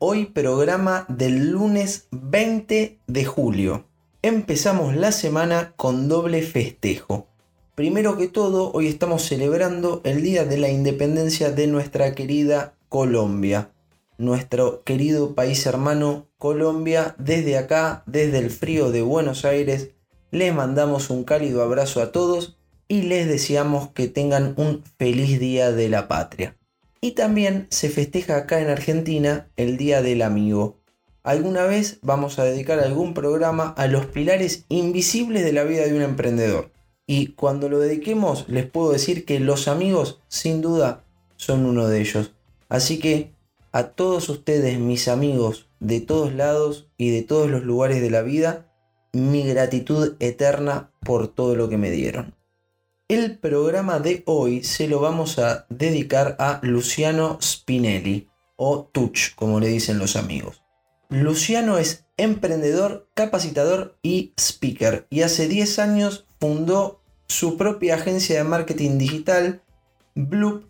Hoy programa del lunes 20 de julio. Empezamos la semana con doble festejo. Primero que todo, hoy estamos celebrando el Día de la Independencia de nuestra querida Colombia. Nuestro querido país hermano Colombia, desde acá, desde el frío de Buenos Aires, les mandamos un cálido abrazo a todos y les deseamos que tengan un feliz Día de la Patria. Y también se festeja acá en Argentina el Día del Amigo. Alguna vez vamos a dedicar algún programa a los pilares invisibles de la vida de un emprendedor. Y cuando lo dediquemos les puedo decir que los amigos sin duda son uno de ellos. Así que a todos ustedes, mis amigos de todos lados y de todos los lugares de la vida, mi gratitud eterna por todo lo que me dieron. El programa de hoy se lo vamos a dedicar a Luciano Spinelli, o Tuch, como le dicen los amigos. Luciano es emprendedor, capacitador y speaker, y hace 10 años fundó su propia agencia de marketing digital, Bloop,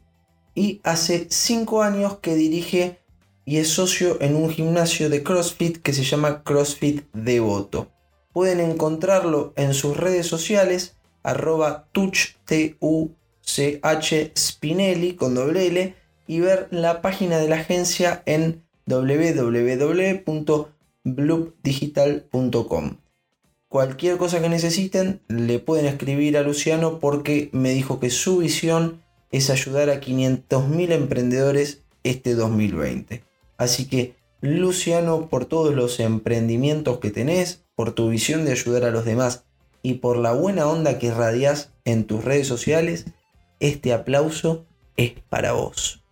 y hace 5 años que dirige y es socio en un gimnasio de CrossFit que se llama CrossFit Devoto. Pueden encontrarlo en sus redes sociales arroba tuch, t u spinelli con doble L y ver la página de la agencia en www.bloopdigital.com. Cualquier cosa que necesiten le pueden escribir a Luciano porque me dijo que su visión es ayudar a 500.000 emprendedores este 2020. Así que Luciano, por todos los emprendimientos que tenés, por tu visión de ayudar a los demás y por la buena onda que radias en tus redes sociales, este aplauso es para vos.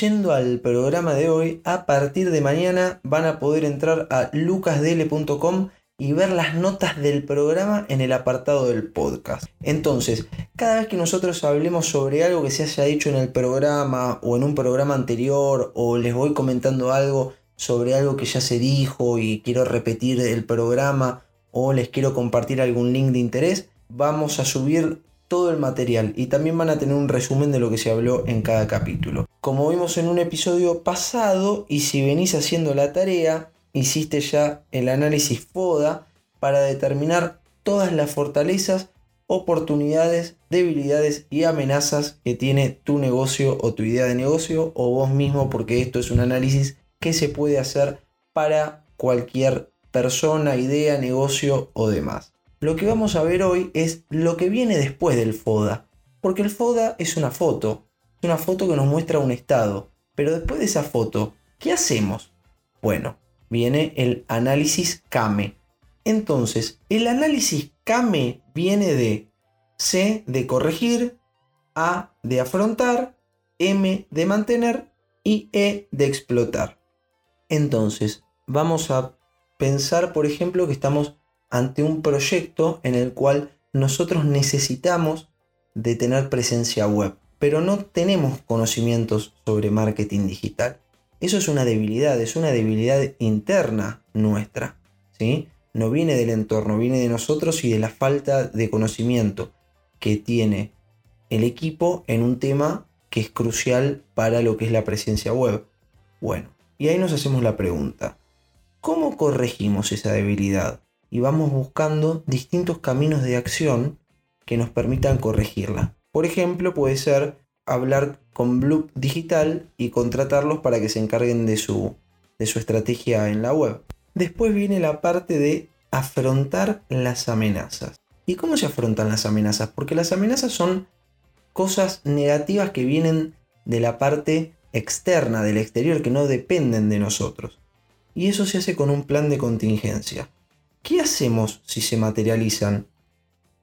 Yendo al programa de hoy, a partir de mañana van a poder entrar a lucasdl.com y ver las notas del programa en el apartado del podcast. Entonces, cada vez que nosotros hablemos sobre algo que se haya dicho en el programa o en un programa anterior o les voy comentando algo sobre algo que ya se dijo y quiero repetir el programa o les quiero compartir algún link de interés, vamos a subir todo el material y también van a tener un resumen de lo que se habló en cada capítulo. Como vimos en un episodio pasado y si venís haciendo la tarea, hiciste ya el análisis FODA para determinar todas las fortalezas, oportunidades, debilidades y amenazas que tiene tu negocio o tu idea de negocio o vos mismo porque esto es un análisis que se puede hacer para cualquier persona, idea, negocio o demás. Lo que vamos a ver hoy es lo que viene después del FODA, porque el FODA es una foto, es una foto que nos muestra un estado, pero después de esa foto, ¿qué hacemos? Bueno, viene el análisis CAME. Entonces, el análisis CAME viene de C de corregir, A de afrontar, M de mantener y E de explotar. Entonces, vamos a pensar, por ejemplo, que estamos ante un proyecto en el cual nosotros necesitamos de tener presencia web, pero no tenemos conocimientos sobre marketing digital. Eso es una debilidad, es una debilidad interna nuestra, ¿sí? No viene del entorno, viene de nosotros y de la falta de conocimiento que tiene el equipo en un tema que es crucial para lo que es la presencia web. Bueno, y ahí nos hacemos la pregunta, ¿cómo corregimos esa debilidad? Y vamos buscando distintos caminos de acción que nos permitan corregirla. Por ejemplo, puede ser hablar con Bloop Digital y contratarlos para que se encarguen de su, de su estrategia en la web. Después viene la parte de afrontar las amenazas. ¿Y cómo se afrontan las amenazas? Porque las amenazas son cosas negativas que vienen de la parte externa del exterior que no dependen de nosotros. Y eso se hace con un plan de contingencia. ¿Qué hacemos si se materializan?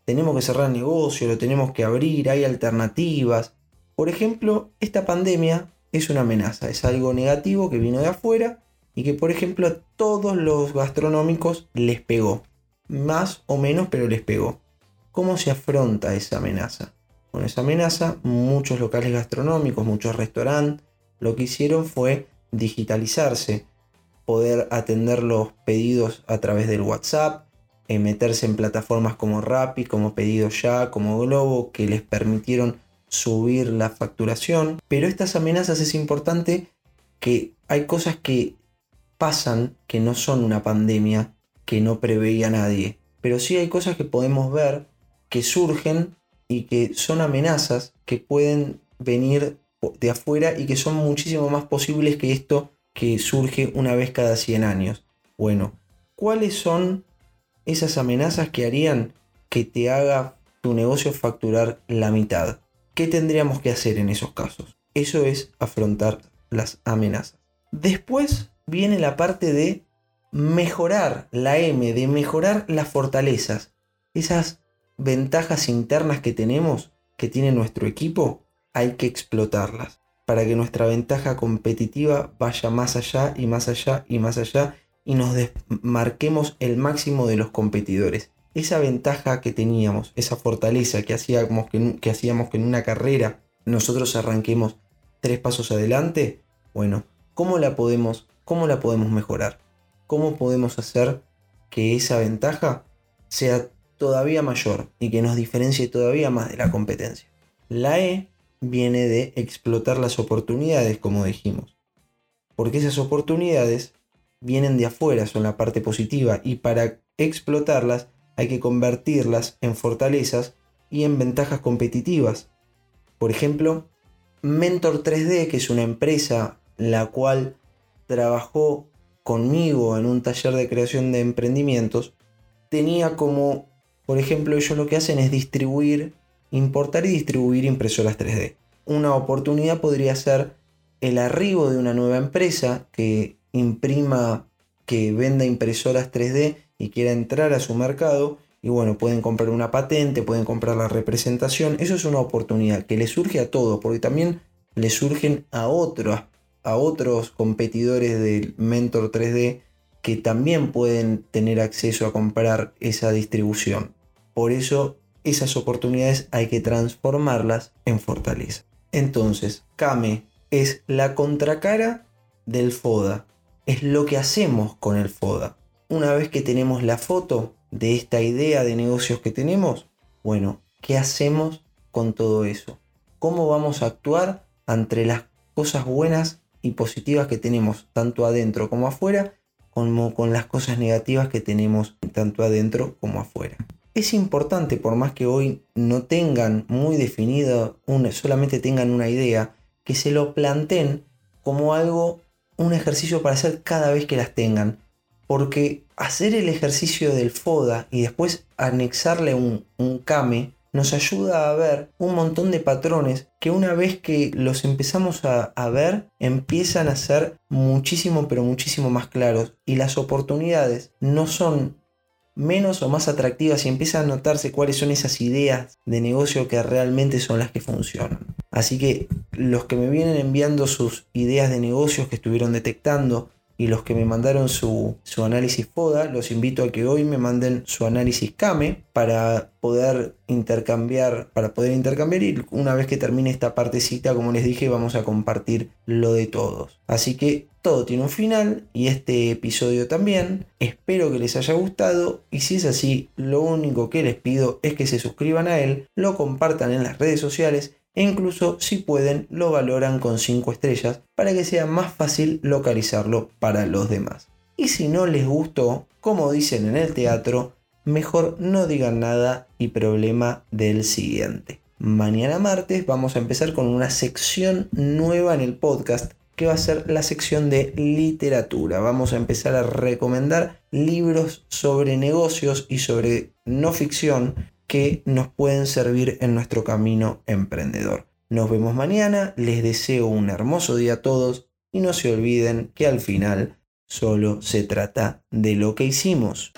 Tenemos que cerrar negocio, lo tenemos que abrir, hay alternativas. Por ejemplo, esta pandemia es una amenaza, es algo negativo que vino de afuera y que por ejemplo a todos los gastronómicos les pegó. Más o menos, pero les pegó. ¿Cómo se afronta esa amenaza? Con esa amenaza, muchos locales gastronómicos, muchos restaurantes, lo que hicieron fue digitalizarse, poder atender los pedidos a través del WhatsApp, eh, meterse en plataformas como Rappi, como Pedido Ya, como Globo, que les permitieron subir la facturación. Pero estas amenazas es importante que hay cosas que pasan que no son una pandemia que no preveía nadie. Pero sí hay cosas que podemos ver que surgen y que son amenazas que pueden venir de afuera y que son muchísimo más posibles que esto que surge una vez cada 100 años. Bueno, ¿cuáles son esas amenazas que harían que te haga tu negocio facturar la mitad? ¿Qué tendríamos que hacer en esos casos? Eso es afrontar las amenazas. Después viene la parte de mejorar la M, de mejorar las fortalezas, esas ventajas internas que tenemos, que tiene nuestro equipo, hay que explotarlas para que nuestra ventaja competitiva vaya más allá y más allá y más allá y nos marquemos el máximo de los competidores esa ventaja que teníamos, esa fortaleza que hacíamos que, hacíamos que en una carrera nosotros arranquemos tres pasos adelante, bueno, ¿cómo la podemos, cómo la podemos mejorar? ¿Cómo podemos hacer que esa ventaja sea todavía mayor y que nos diferencie todavía más de la competencia? La E viene de explotar las oportunidades, como dijimos. Porque esas oportunidades vienen de afuera, son la parte positiva, y para explotarlas hay que convertirlas en fortalezas y en ventajas competitivas. Por ejemplo, Mentor 3D, que es una empresa la cual trabajó conmigo en un taller de creación de emprendimientos, tenía como, por ejemplo, ellos lo que hacen es distribuir, importar y distribuir impresoras 3D. Una oportunidad podría ser el arribo de una nueva empresa que imprima, que venda impresoras 3D y quiera entrar a su mercado, y bueno, pueden comprar una patente, pueden comprar la representación, eso es una oportunidad que le surge a todos, porque también le surgen a otros, a otros competidores del Mentor 3D que también pueden tener acceso a comprar esa distribución. Por eso esas oportunidades hay que transformarlas en fortaleza. Entonces, Kame es la contracara del FODA. Es lo que hacemos con el FODA una vez que tenemos la foto de esta idea de negocios que tenemos, bueno, ¿qué hacemos con todo eso? ¿Cómo vamos a actuar ante las cosas buenas y positivas que tenemos tanto adentro como afuera, como con las cosas negativas que tenemos tanto adentro como afuera? Es importante, por más que hoy no tengan muy definido, solamente tengan una idea, que se lo planteen como algo, un ejercicio para hacer cada vez que las tengan. Porque hacer el ejercicio del FODA y después anexarle un, un KAME nos ayuda a ver un montón de patrones que una vez que los empezamos a, ver empiezan a ser muchísimo pero muchísimo más claros. Y las oportunidades no son menos o más atractivas y empiezan a notarse cuáles son esas ideas de negocio que realmente son las que funcionan. Así que los que me vienen enviando sus ideas de negocios que estuvieron detectando y los que me mandaron su, análisis FODA, los invito a que hoy me manden su análisis CAME para poder intercambiar, para poder intercambiar y una vez que termine esta partecita, como les dije, vamos a compartir lo de todos. Así que todo tiene un final y este episodio también. Espero que les haya gustado y si es así, lo único que les pido es que se suscriban a él, lo compartan en las redes sociales e incluso si pueden lo valoran con 5 estrellas para que sea más fácil localizarlo para los demás. Y si no les gustó, como dicen en el teatro, mejor no digan nada y problema del siguiente. Mañana martes vamos a empezar con una sección nueva en el podcast que va a ser la sección de literatura. Vamos a empezar a recomendar libros sobre negocios y sobre no ficción que nos pueden servir en nuestro camino emprendedor. Nos vemos mañana, les deseo un hermoso día a todos y no se olviden que al final solo se trata de lo que hicimos.